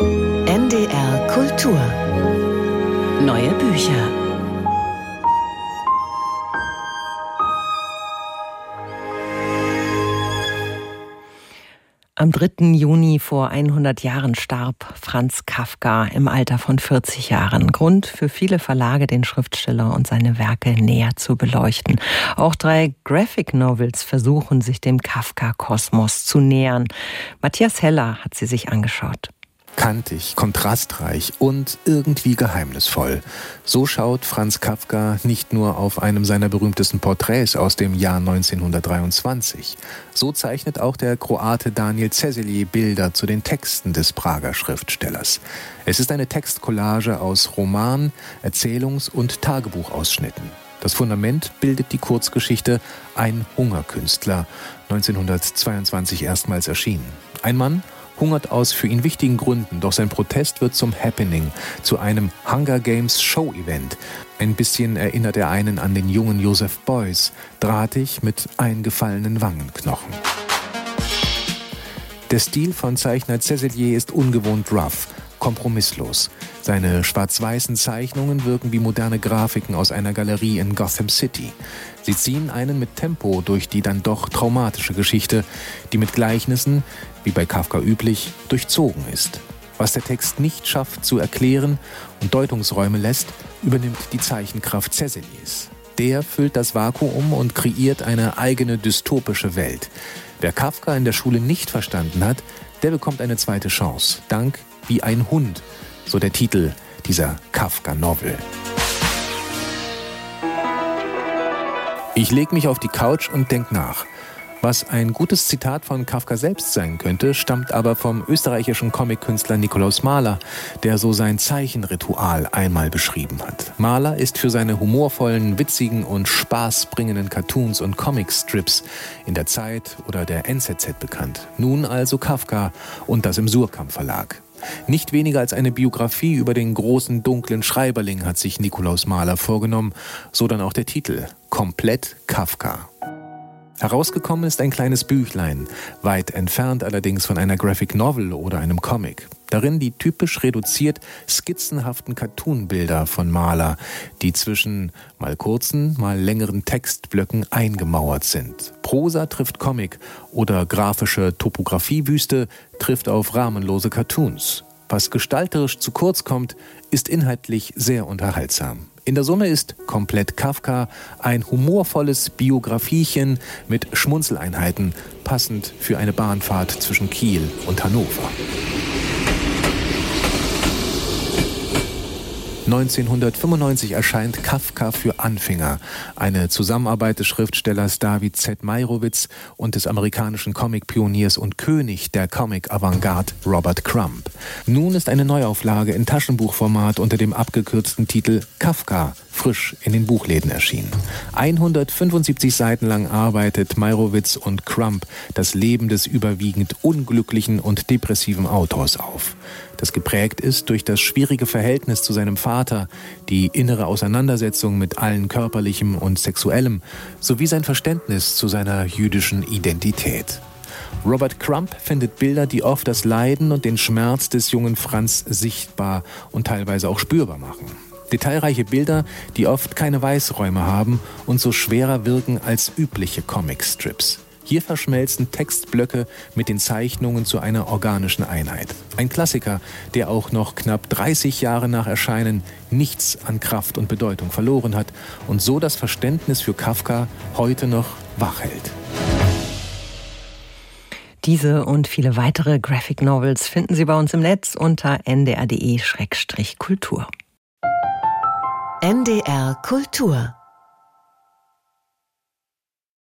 NDR Kultur Neue Bücher Am 3. Juni vor 100 Jahren starb Franz Kafka im Alter von 40 Jahren. Grund für viele Verlage, den Schriftsteller und seine Werke näher zu beleuchten. Auch drei Graphic Novels versuchen sich dem Kafka-Kosmos zu nähern. Matthias Heller hat sie sich angeschaut kantig, kontrastreich und irgendwie geheimnisvoll. So schaut Franz Kafka nicht nur auf einem seiner berühmtesten Porträts aus dem Jahr 1923. So zeichnet auch der Kroate Daniel Ceselier Bilder zu den Texten des Prager Schriftstellers. Es ist eine Textcollage aus Roman, Erzählungs- und Tagebuchausschnitten. Das Fundament bildet die Kurzgeschichte Ein Hungerkünstler, 1922 erstmals erschienen. Ein Mann hungert aus für ihn wichtigen Gründen, doch sein Protest wird zum Happening, zu einem Hunger Games Show-Event. Ein bisschen erinnert er einen an den jungen Joseph Beuys, drahtig mit eingefallenen Wangenknochen. Der Stil von Zeichner Cézelier ist ungewohnt rough, kompromisslos. Seine schwarz-weißen Zeichnungen wirken wie moderne Grafiken aus einer Galerie in Gotham City. Sie ziehen einen mit Tempo durch die dann doch traumatische Geschichte, die mit Gleichnissen, wie bei Kafka üblich, durchzogen ist. Was der Text nicht schafft zu erklären und Deutungsräume lässt, übernimmt die Zeichenkraft Cäsilies. Der füllt das Vakuum und kreiert eine eigene dystopische Welt. Wer Kafka in der Schule nicht verstanden hat, der bekommt eine zweite Chance. Dank wie ein Hund, so der Titel dieser Kafka-Novel. Ich lege mich auf die Couch und denke nach. Was ein gutes Zitat von Kafka selbst sein könnte, stammt aber vom österreichischen Comic-Künstler Nikolaus Mahler, der so sein Zeichenritual einmal beschrieben hat. Mahler ist für seine humorvollen, witzigen und spaßbringenden Cartoons und Comicstrips in der Zeit oder der NZZ bekannt. Nun also Kafka und das im Surkamp Verlag. Nicht weniger als eine Biografie über den großen dunklen Schreiberling hat sich Nikolaus Mahler vorgenommen, so dann auch der Titel Komplett Kafka. Herausgekommen ist ein kleines Büchlein, weit entfernt allerdings von einer Graphic Novel oder einem Comic. Darin die typisch reduziert skizzenhaften Cartoonbilder von Maler, die zwischen mal kurzen, mal längeren Textblöcken eingemauert sind. Prosa trifft Comic oder grafische Topographiewüste trifft auf rahmenlose Cartoons. Was gestalterisch zu kurz kommt, ist inhaltlich sehr unterhaltsam. In der Summe ist Komplett Kafka ein humorvolles Biografiechen mit Schmunzeleinheiten, passend für eine Bahnfahrt zwischen Kiel und Hannover. 1995 erscheint Kafka für Anfänger, eine Zusammenarbeit des Schriftstellers David Z. Meyrowitz und des amerikanischen Comic-Pioniers und König der Comic-Avantgarde Robert Crumb. Nun ist eine Neuauflage in Taschenbuchformat unter dem abgekürzten Titel Kafka frisch in den Buchläden erschienen. 175 Seiten lang arbeitet Meyrowitz und Crump das Leben des überwiegend unglücklichen und depressiven Autors auf das geprägt ist durch das schwierige Verhältnis zu seinem Vater, die innere Auseinandersetzung mit allen körperlichem und sexuellem, sowie sein Verständnis zu seiner jüdischen Identität. Robert Crump findet Bilder, die oft das Leiden und den Schmerz des jungen Franz sichtbar und teilweise auch spürbar machen. Detailreiche Bilder, die oft keine Weißräume haben und so schwerer wirken als übliche Comicstrips. Hier verschmelzen Textblöcke mit den Zeichnungen zu einer organischen Einheit. Ein Klassiker, der auch noch knapp 30 Jahre nach Erscheinen nichts an Kraft und Bedeutung verloren hat und so das Verständnis für Kafka heute noch wach hält. Diese und viele weitere Graphic Novels finden Sie bei uns im Netz unter ndr.de-kultur. NDR Kultur